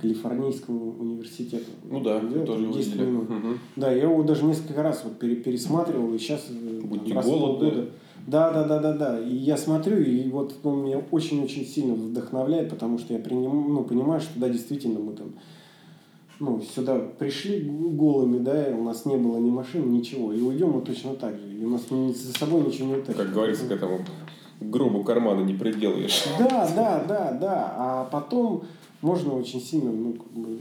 Калифорнийского университета. Ну да, Делал, там тоже его 10 видели. минут. Мгм. Да, я его даже несколько раз вот пере- пересматривал, и сейчас Будь не голодны. Да, да, да, да, да. И я смотрю, и вот он меня очень-очень сильно вдохновляет, потому что я приним, ну, понимаю, что да, действительно мы там ну, сюда пришли голыми, да, и у нас не было ни машин, ничего. И уйдем мы точно так же. И у нас за собой ничего не утащим. Как говорится, к этому гробу кармана не приделаешь. Да, да, да, да. А потом можно очень сильно ну, как бы,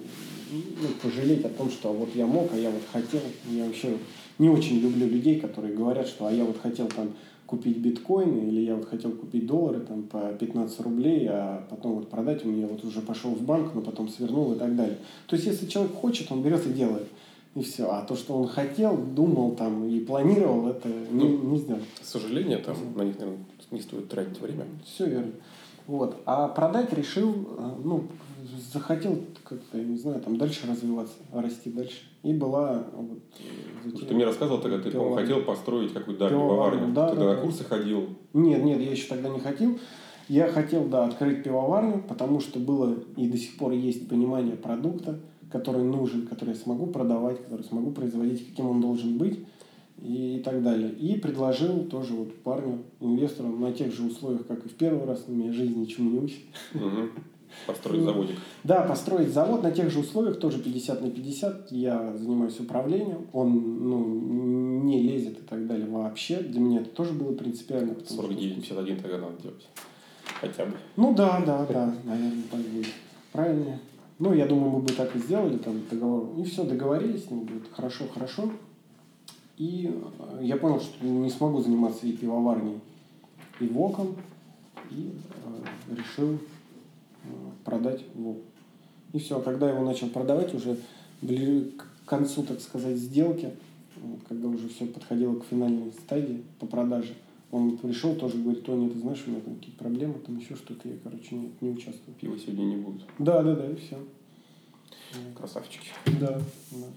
ну, пожалеть о том, что вот я мог, а я вот хотел. Я вообще не очень люблю людей, которые говорят, что а я вот хотел там купить биткоины, или я вот хотел купить доллары там по 15 рублей, а потом вот продать, у меня вот уже пошел в банк, но потом свернул и так далее. То есть, если человек хочет, он берет и делает. И все. А то, что он хотел, думал там и планировал, это не, не сделал. К сожалению, там на них, наверное, не стоит тратить время. Все верно. Вот. А продать решил, э, ну, захотел как-то, я не знаю, там дальше развиваться, расти дальше. И была вот, затея. Ты мне рассказывал тогда, ты, по-моему, хотел построить какую-то да, Пивоварню, да, ты да, на да. курсы ходил. Нет, нет, я еще тогда не хотел. Я хотел, да, открыть пивоварню, потому что было и до сих пор есть понимание продукта, который нужен, который я смогу продавать, который смогу производить, каким он должен быть и так далее. И предложил тоже вот парню, инвестору на тех же условиях, как и в первый раз, меня жизнь ничему не учит. Построить заводик. Да, построить завод на тех же условиях, тоже 50 на 50. Я занимаюсь управлением, он ну, не лезет и так далее вообще. Для меня это тоже было принципиально. потому что- 49-51 тогда надо делать. Хотя бы. Ну да, да, да, наверное, так будет. Правильно. Ну, я думаю, мы бы так и сделали, там, договор. И все, договорились, ну, будет хорошо, хорошо. И э, я понял, что не смогу заниматься и пивоварней, и воком, и э, решил продать вок. И все, когда я его начал продавать, уже ближе к концу, так сказать, сделки, когда уже все подходило к финальной стадии по продаже, он пришел тоже, говорит, Тоня, ты знаешь, у меня там какие-то проблемы, там еще что-то, я, короче, не, не участвую. Пива сегодня не будет. Да, да, да, и все. Красавчики. Да, да.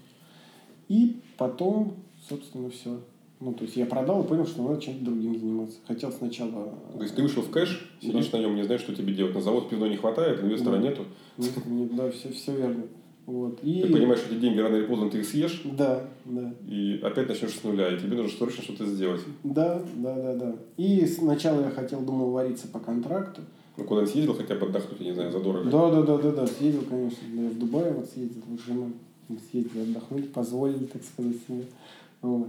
И потом, собственно, все. Ну, то есть я продал и понял, что надо чем-то другим заниматься. Хотел сначала... То есть ты вышел в кэш, сидишь на нем, не знаешь, что тебе делать. На завод пивной не хватает, инвестора Да. нету. Нет, нет, да, все, все верно. Вот. И... Ты понимаешь, что эти деньги рано или поздно ты их съешь, Да, да. и опять начнешь с нуля, и тебе нужно срочно что-то сделать. Да, да, да, да. И сначала я хотел, думал, вариться по контракту. Ну, куда-нибудь съездил хотя бы отдохнуть, я не знаю, задорого. Да, да, да, да, да, съездил, конечно. Да, я в Дубае вот съездил, вот. Мы съездили отдохнуть, позволили, так сказать, себе. Вот.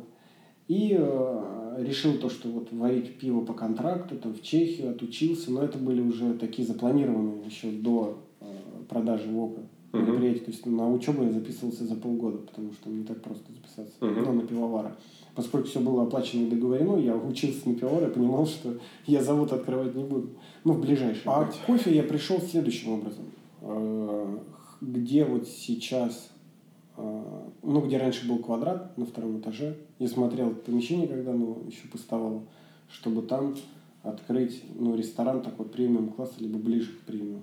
И э, решил то, что вот варить пиво по контракту, там в Чехию отучился, но это были уже такие запланированные еще до э, продажи ВОКа мероприятия. То есть на учебу я записывался за полгода, потому что не так просто записаться Мгм. ну, на пивовара. Поскольку все было оплачено и договорено, я учился на пивовара и понимал, что я завод открывать не буду. Ну, в ближайшее. А к кофе я пришел следующим образом. Э, Где вот сейчас, ну, где раньше был квадрат на втором этаже, я смотрел помещение, когда оно еще пустовало, чтобы там открыть, ну, ресторан такой премиум класса, либо ближе к премиум.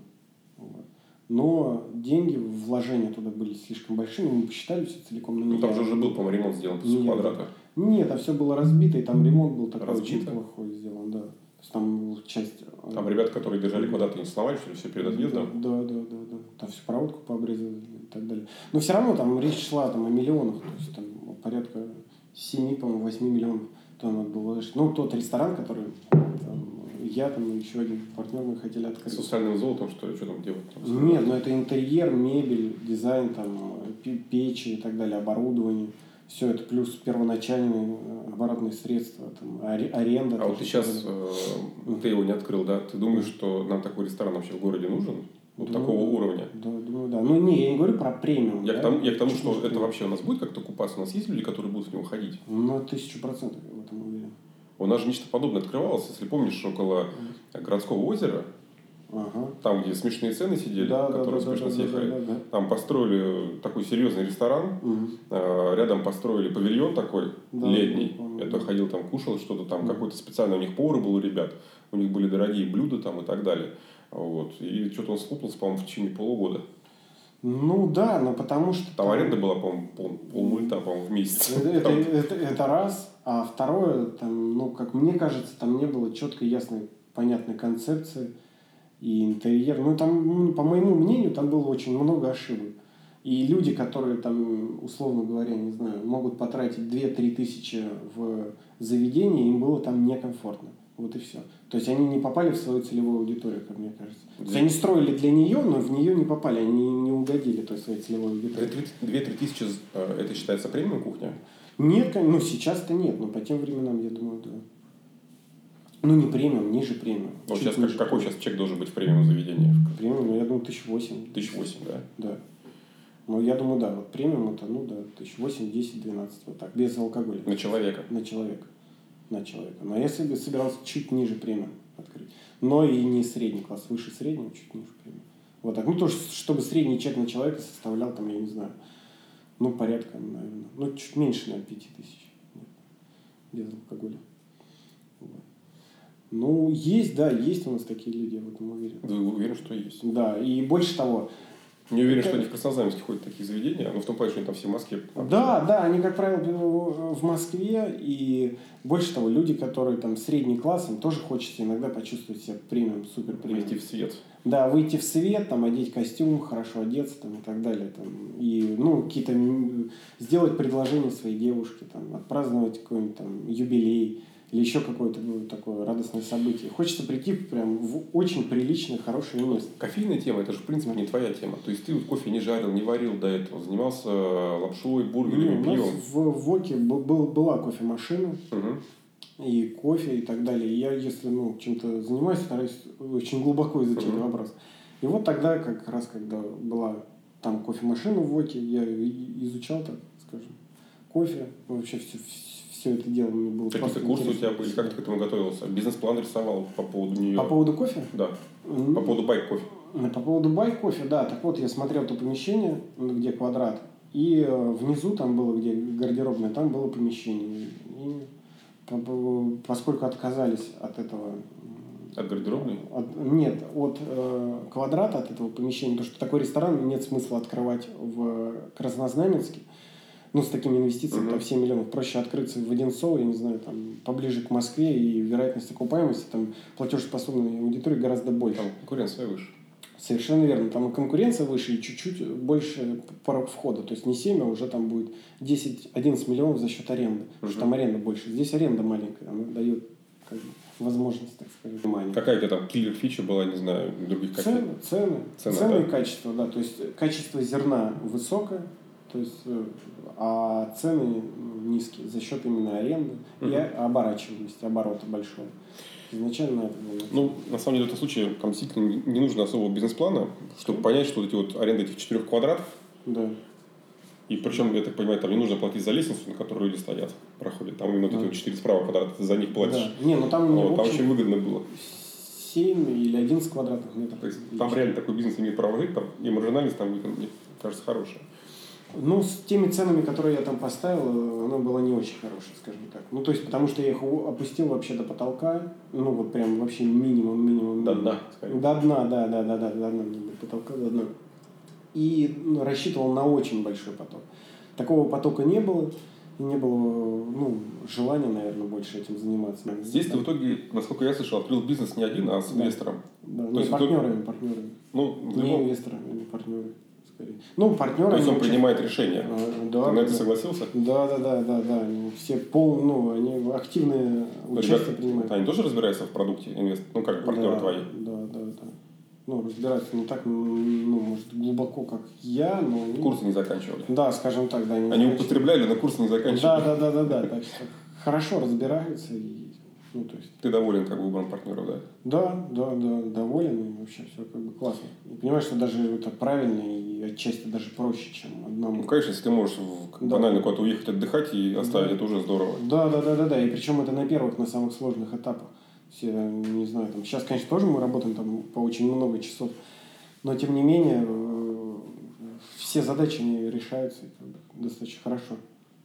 Вот. Но деньги, вложения туда были слишком большими, мы посчитали все целиком. не Ну, там же уже был, по-моему, ремонт сделан Не с я. квадрата. Нет, там все было разбито, и там ремонт был такой очень Разбито? плохой сделан, да. То есть там часть... э, Там ребята, которые держали квадраты, не сломали, что ли, все перед отъездом? Да, да, да, да. Там всю проводку пообрезали так далее. Но все равно там речь шла там, о миллионах, то есть там порядка 7, по-моему, 8 миллионов там надо было вложить. Ну, тот ресторан, который там, я там и еще один партнер мы хотели С открыть. сусальным золотом, что ли, что там делать? Там, Нет, ну это интерьер, мебель, дизайн, там, пе- печи и так далее, оборудование. Все это плюс первоначальные э, оборотные средства, там, аре- аренда. А вот и сейчас э, ты его не открыл, да? Ты думаешь, что нам такой ресторан вообще в городе нужен? Вот Думаю, такого да. уровня. Да, думаю, да. Ну, не, я не говорю про премиум. Я, да, к тому, я к тому, что ниже это вообще у нас будет как-то купаться. У нас есть люди, которые будут в него ходить. Ну, тысячу процентов я в этом уверен. У нас же нечто подобное открывалось, если помнишь, около городского озера, Ага. там, где смешные цены сидели, Да, да, которые да, да, смешно да, съехали. да, да, да. Там построили такой серьезный ресторан, а, рядом построили павильон такой Да, летний. да, Я да. то ходил там, кушал что-то там, Мгм. какой-то специальный у них повар был у ребят. У них были дорогие блюда там и так далее. Вот. И что-то он схлопнулся, по-моему, в течение полугода. Ну да, но потому что... Там аренда была, по-моему, пол, полмульта, по-моему, в месяц. Это, это, это раз. А второе, там, ну, как мне кажется, там не было четкой, ясной, понятной концепции и интерьер. Ну, там, ну, по моему мнению, там было очень много ошибок. И люди, которые там, условно говоря, не знаю, могут потратить 2-3 тысячи в заведение, им было там некомфортно. Вот и все. То есть они не попали в свою целевую аудиторию, как мне кажется. То есть они строили для нее, но в нее не попали, они не угодили той своей целевой аудитории. 2-3 тысячи, э, это считается премиум кухня? Нет, ну сейчас-то нет, но по тем временам, я думаю, да. Ну, не премиум, ниже премиум. Ну, сейчас как- ниже какой премиум. сейчас чек должен быть в премиум заведении? Премиум, ну, я думаю, тысяч восемь. Тысяч восемь, да? Да. Ну, я думаю, да, вот премиум это, ну, да, тысяч восемь, десять, двенадцать, вот так, без алкоголя. На человека. На человека. На человека. Но я себе собирался чуть ниже премиум открыть. Но и не средний класс, выше среднего, чуть ниже премиум. Вот так. Ну, то, чтобы средний чек на человека составлял, там, я не знаю, ну, порядка, наверное, ну, чуть меньше, наверное, пяти тысяч. Нет, без алкоголя. Вот. Ну, есть, да, есть у нас такие люди, я в этом уверен. Вы уверен, что есть? Да, и больше того, Не уверен, что они в Краснознаменске ходят такие заведения, но в том плане, что они там все в Москве. Да, да, они, как правило, в Москве, и больше того, люди, которые там средний класс, им тоже хочется иногда почувствовать себя премиум, супер премиум. Прийти в свет. Да, выйти в свет, там, одеть костюм, хорошо одеться там, и так далее. Там, и, ну, какие-то сделать предложение своей девушке, там, отпраздновать какой-нибудь там юбилей или еще какое-то ну, такое радостное событие. Хочется прийти прям в очень приличное, хорошее место. Кофейная тема, это же, в принципе, не твоя тема. То есть ты вот кофе не жарил, не варил до этого, занимался лапшой, Ну, бургерами, у нас пивом. в, ВОКе был, был- была кофемашина, Мгм. и кофе и так далее. И я, если ну, чем-то занимаюсь, стараюсь очень глубоко изучать Мгм. вопрос. И вот тогда, как раз когда была там кофемашина в ВОКе, я изучал, так скажем, кофе. Вообще все, все это дело мне было Какие-то курсы у тебя были, как ты к этому готовился? Бизнес-план рисовал по поводу нее? По поводу кофе? Да, М, по поводу байк кофе. Э, По поводу байк кофе, да. Так вот, я смотрел то помещение, где квадрат, и э, внизу там было, где гардеробная, там было помещение. И по- по- поскольку отказались от этого От гардеробной? От- нет, от э, квадрата, от этого помещения, потому что такой ресторан нет смысла открывать в Краснознаменске. Ну, с такими инвестициями, Мгм. там 7 миллионов. Проще открыться в Одинцово, я не знаю, там, поближе к Москве, и вероятность окупаемости, там, платежеспособной аудитории гораздо больше. Там конкуренция выше. Совершенно верно. Там и конкуренция выше, и чуть-чуть больше порог входа. То есть не 7, а уже там будет 10-11 миллионов за счет аренды. Потому что там аренда больше. Здесь аренда маленькая, она дает как бы, возможность, так сказать, внимания. Какая у тебя там киллер-фича была, не знаю, других кофе? Цены, цены, Цена, цены да. и качество, да. То есть качество зерна высокое, то есть, э, а цены низкие за счет именно аренды и Мгм. оборачиваемости, оборота большого. Изначально это было. Ну, на самом деле, в этом случае там действительно не- нужно особого бизнес-плана, чтобы понять, что вот эти вот аренда этих четырех квадратов, Да. и причем, я так понимаю, там не нужно платить за лестницу, на которой люди стоят, проходят. Там именно вот эти Да. вот четыре справа квадрата, ты за них платишь. Да. Не, ну там, Вот, в там общем, очень выгодно было. 7 или 11 квадратных метров. То есть там реально такой бизнес имеет право жить, там и маржинальность там, мне кажется, хорошая. Ну, с теми ценами, которые я там поставил, э, оно было не очень хорошее, скажем так. Ну, то есть, потому что я их опустил вообще до потолка, ну, вот прям вообще минимум, минимум. До дна, скорее. До дна, да, да, да, да, до дна, до потолка, до дна. И ну, рассчитывал на очень большой поток. Такого потока не было, и не было, ну, желания, наверное, больше этим заниматься. Здесь ты в итоге, насколько я слышал, открыл бизнес не один, а с Да. инвестором. Да, То не есть партнерами, партнерами. Ну, Не любом- инвесторами, не партнеры, скорее. Ну, партнеры... То есть он они принимает решение. Э, Да, Ты на да, это да. согласился? Да, да, да, да, да. Они все пол, ну, они активное Ну, участие ребята, принимают. Они тоже разбираются в продукте, инвест... ну, как партнеры да, твои? Да, да, да. Ну, разбираются не так, м, ну, может, глубоко, как я, но... они- Курсы не заканчивали. Да, скажем так, да. Они заканчивают. употребляли, но курсы не заканчивали. Да, да, да, да, да. Так что хорошо разбираются и Ну, то есть... Ты доволен как бы выбором партнеров, да? Да, да, да, доволен и вообще все как бы классно. И понимаешь, что даже это правильно и отчасти даже проще, чем одному. Ну, конечно, если ты можешь Да. банально куда-то уехать отдыхать и оставить, Да. это уже здорово. Да, да, да, да, да. И причем это на первых, на самых сложных этапах. Все, не знаю, там сейчас, конечно, тоже мы работаем там по очень много часов, но тем не менее э, все задачи не решаются и как бы достаточно хорошо.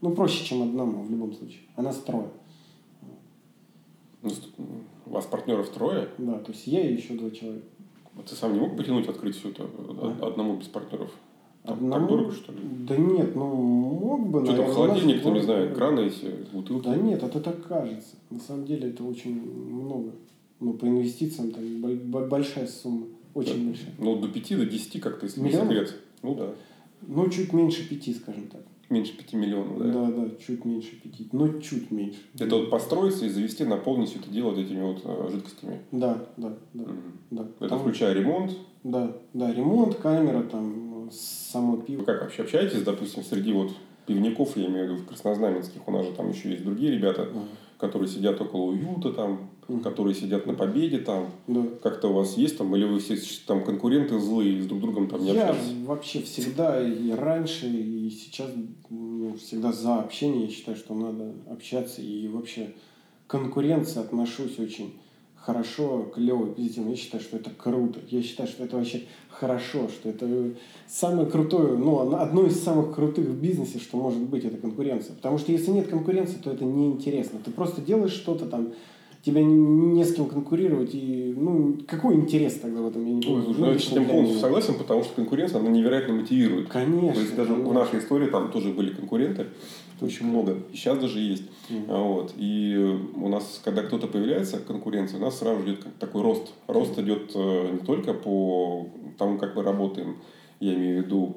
Ну, проще, чем одному в любом случае. А нас трое. Ну, с- У вас партнеров трое, Да, то есть я и еще два человека. а ты сам не мог потянуть открыть все это А? одному без партнеров? Одному? так дорого, что ли? Да нет, ну мог бы, Что там, наверное, холодильник, у там, не знаю, краны эти, бутылки? Да нет, это так кажется. На самом деле это очень много. Ну, по инвестициям там бо- бо- большая сумма. Очень большая. Ну, до 5 до 10 как-то, если не Миллионов? секрет. Ну да. Ну, чуть меньше пяти, скажем так. Меньше 5 миллионов, да. Да, да, чуть меньше пяти. Но чуть меньше. Это вот построиться и завести, наполнить все это дело вот этими вот э, жидкостями. Да, да, да. Мгм. да. Это Там- включая ремонт. Да, да, ремонт, камера, там, само пиво. Вы как вообще общаетесь, допустим, среди вот пивников, я имею в виду в краснознаменских, у нас же там еще есть другие ребята, Ага. которые сидят около уюта там, Мгм. которые сидят на победе там. Да. Как-то у вас есть там, или вы все там конкуренты злые, с друг другом там не Я общаетесь? вообще всегда и раньше, и сейчас ну, всегда за общение. Я считаю, что надо общаться. И вообще к конкуренции отношусь очень хорошо, клево, позитивно. Я считаю, что это круто. Я считаю, что это вообще хорошо, что это самое крутое, ну, одно из самых крутых в бизнесе, что может быть, это конкуренция. Потому что если нет конкуренции, то это неинтересно. Ты просто делаешь что-то там, тебе не, с кем конкурировать, и, ну, какой интерес тогда в этом? Я не Ой, понимаю. слушай, Ну, ну, я с для полностью согласен, потому что конкуренция, она невероятно мотивирует. Конечно. То есть даже в конечно. нашей истории там тоже были конкуренты, очень много. И сейчас даже есть. А Вот. И у нас, когда кто-то появляется, конкуренция, у нас сразу идет такой рост. Рост идет э, не только по тому, как мы работаем, я имею в виду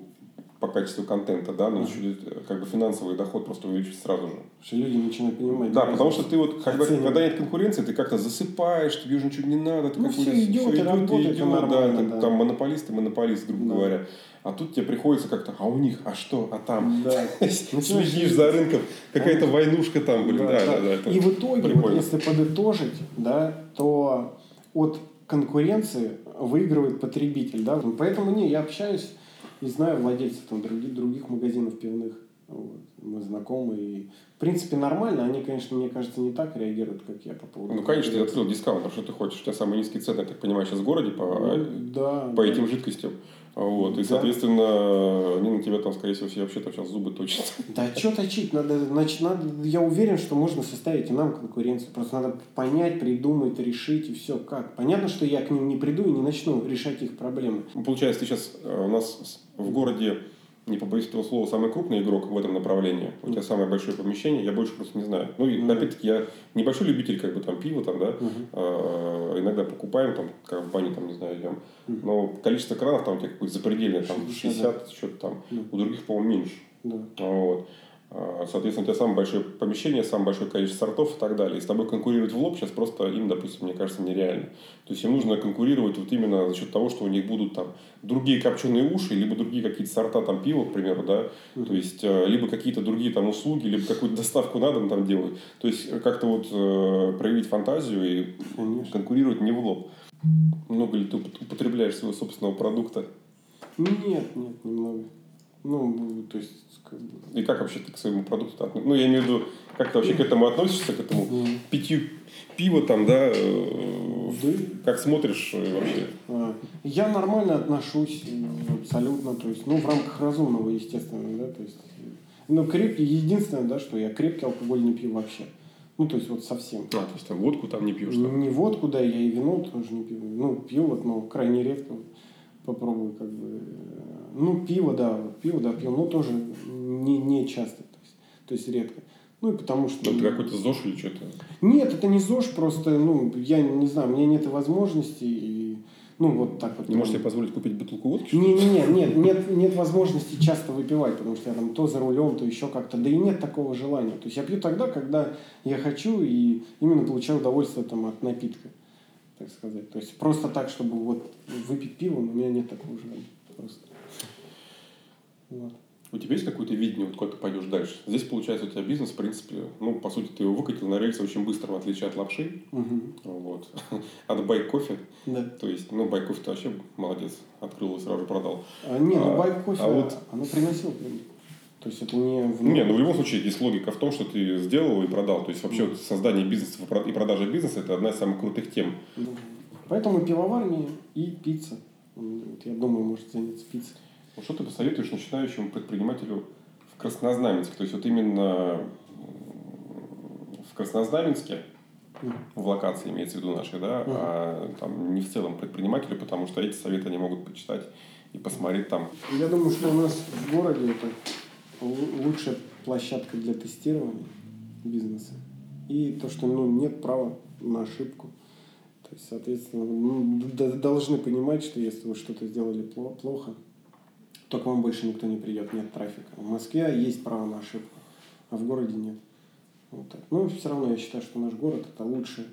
по качеству контента, да, но идет, э, как бы финансовый доход просто увеличится сразу же. Что люди начинают понимать. Да, потому что ты вот, когда, когда нет конкуренции, ты как-то засыпаешь, тебе уже ничего не надо, ты Ну, какой-то- всё идёт и всё работает, и нормально, да, ты да. там монополисты, монополист, грубо Да. говоря. А тут тебе приходится как-то, а у них, а что, а там? Да. Следишь за рынком, какая-то войнушка там, блин, да, да, да. И в итоге, вот если подытожить, да, то от конкуренции выигрывает потребитель. Да? Поэтому не, я общаюсь и знаю владельцев там, других, других магазинов пивных. Вот. Мы знакомы. И, в принципе, нормально. Они, конечно, мне кажется, не так реагируют, как я по поводу. Ну, конечно, ты открыл дискаунт, а что ты хочешь? У тебя самые низкие цены, я так понимаю, сейчас в городе по, Ну, да. по да. этим жидкостям. Вот. И, Да. соответственно, они на тебя там, скорее всего, все вообще-то сейчас зубы точат. Да что точить? Надо, значит, надо, я уверен, что можно составить и нам конкуренцию. Просто надо понять, придумать, решить и все. Как? Понятно, что я к ним не приду и не начну решать их проблемы. Ну, Получается, ты сейчас у нас в городе, не побоюсь этого слова, самый крупный игрок в этом направлении. У тебя самое большое помещение, я больше просто не знаю. Ну, и опять-таки, я небольшой любитель как бы там пива, там, да. А, иногда покупаем, там, как в бане, там, не знаю, идем. Мгм. Но количество кранов там у тебя какое-то запредельное, там, 60, 60, что-то там. Мгм. У других, по-моему, меньше. Да. Вот. А, Соответственно, у тебя самое большое помещение, самое большое количество сортов и так далее. И с тобой конкурировать в лоб сейчас просто им, допустим, мне кажется, нереально. То есть им нужно конкурировать вот именно за счет того, что у них будут там другие копченые уши, либо другие какие-то сорта там пива, к примеру, да. То есть э, либо какие-то другие там услуги, либо какую-то доставку на дом там делают. То есть э, как-то вот э, проявить фантазию и Конечно. конкурировать не в лоб. Много ли ты упот- употребляешь своего собственного продукта? Нет, нет, немного. Ну, то есть, как бы... И как вообще ты к своему продукту относишься? Ну, я имею в виду, как ты вообще к этому относишься, к этому Мгм. питью пива там, да? э, Да. Как смотришь э, вообще? А, Я нормально отношусь, э, абсолютно, то есть, ну, в рамках разумного, естественно, да, то есть, ну, крепкий, единственное, да, что я крепкий алкоголь не пью вообще. Ну, то есть, вот совсем. А, то есть там водку там не пьешь? там? Не водку, да, я и вино тоже не пью. Ну, пью вот, но крайне редко попробую, как бы. Ну, пиво, да, пиво, да, пью, но тоже не, не часто, то есть, то есть редко. Ну, и потому что... Ты какой-то ЗОЖ или что-то? Нет, это не ЗОЖ, просто, ну, я не знаю, у меня нет возможности, и, ну, вот так вот. Не можешь себе позволить купить бутылку водки? Не, не, не, нет, нет, нет возможности часто выпивать, потому что я там то за рулем, то еще как-то, да и нет такого желания. То есть я пью тогда, когда я хочу и именно получаю удовольствие там от напитка, так сказать. То есть просто так, чтобы вот выпить пиво, у меня нет такого желания. Просто. Вот. У тебя есть какое-то видение, вот куда ты пойдешь дальше? Здесь, получается, у тебя бизнес, в принципе, ну, по сути, ты его выкатил на рельсы очень быстро, в отличие от лапши. Угу. Вот. От байк-кофе. Да. То есть, ну, байк-кофе ты вообще молодец. Открыл и сразу продал. А, не, ну А, байк кофе, а вот- оно приносило прибыль. То есть это не... в- Не, ну в любом случае есть логика в том, что ты сделал и продал. То есть вообще вот создание бизнеса и про- и продажа бизнеса это одна из самых крутых тем. Да. Поэтому пивоварни и пицца. Вот я думаю, может заняться пиццей. Вот Что ты посоветуешь начинающему предпринимателю в Краснознаменске? То есть вот именно в Краснознаменске, в локации имеется в виду нашей, да, а там не в целом предпринимателю, потому что эти советы они могут почитать и посмотреть там. Я думаю, что у нас в городе это лу- лучшая площадка для тестирования бизнеса. И то, что ну, нет права на ошибку. То есть, соответственно, ну, д- должны понимать, что если вы что-то сделали пло- плохо, то к вам больше никто не придет, нет трафика. В Москве есть право на ошибку, а в городе нет. Вот так. Но все равно я считаю, что наш город это лучшая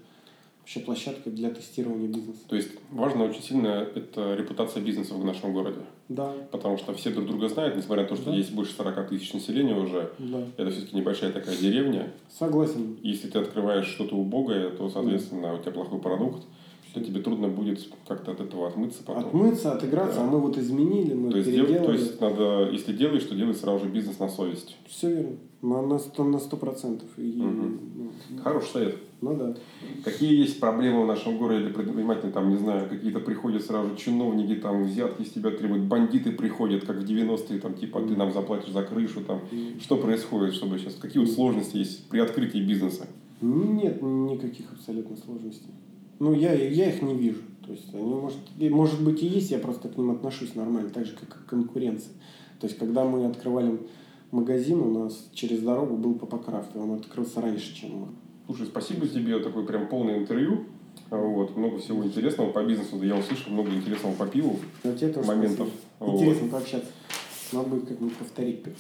вообще площадка для тестирования бизнеса. То есть важно очень сильно это репутация бизнеса в нашем городе. Да, Потому что все друг друга знают, несмотря на то, что Да. есть больше 40 тысяч населения уже. да. Это все-таки небольшая такая деревня. Согласен. Если ты открываешь что-то убогое, то, соответственно, у тебя плохой продукт, то тебе трудно будет как-то от этого отмыться потом. Отмыться, отыграться, Да. а мы вот изменили, мы То есть, дел- переделали. то есть надо, если делаешь, то делай сразу же бизнес на совесть. Все верно. На, на, сто, на сто процентов. Ну, Хороший совет. Ну да. Какие есть проблемы в нашем городе для предпринимателей? Там, не знаю, какие-то приходят сразу чиновники, там взятки с тебя требуют, бандиты приходят, как в 90-е, там, типа, ты нам заплатишь за крышу, там. Что происходит, чтобы сейчас, какие вот сложности есть при открытии бизнеса? Нет никаких абсолютно сложностей. Ну, я, я их не вижу. То есть, они, может, может быть, и есть, я просто к ним отношусь нормально, так же, как и к конкуренции. То есть, когда мы открывали магазин, у нас через дорогу был Папакрафт, и он открылся раньше, чем мы. Слушай, спасибо тебе, такое прям полное интервью. Вот, много всего интересного по бизнесу. Я услышал много интересного по пиву. Но тебе тоже Моментов. спасибо. Интересно пообщаться. Надо будет как-нибудь повторить, как.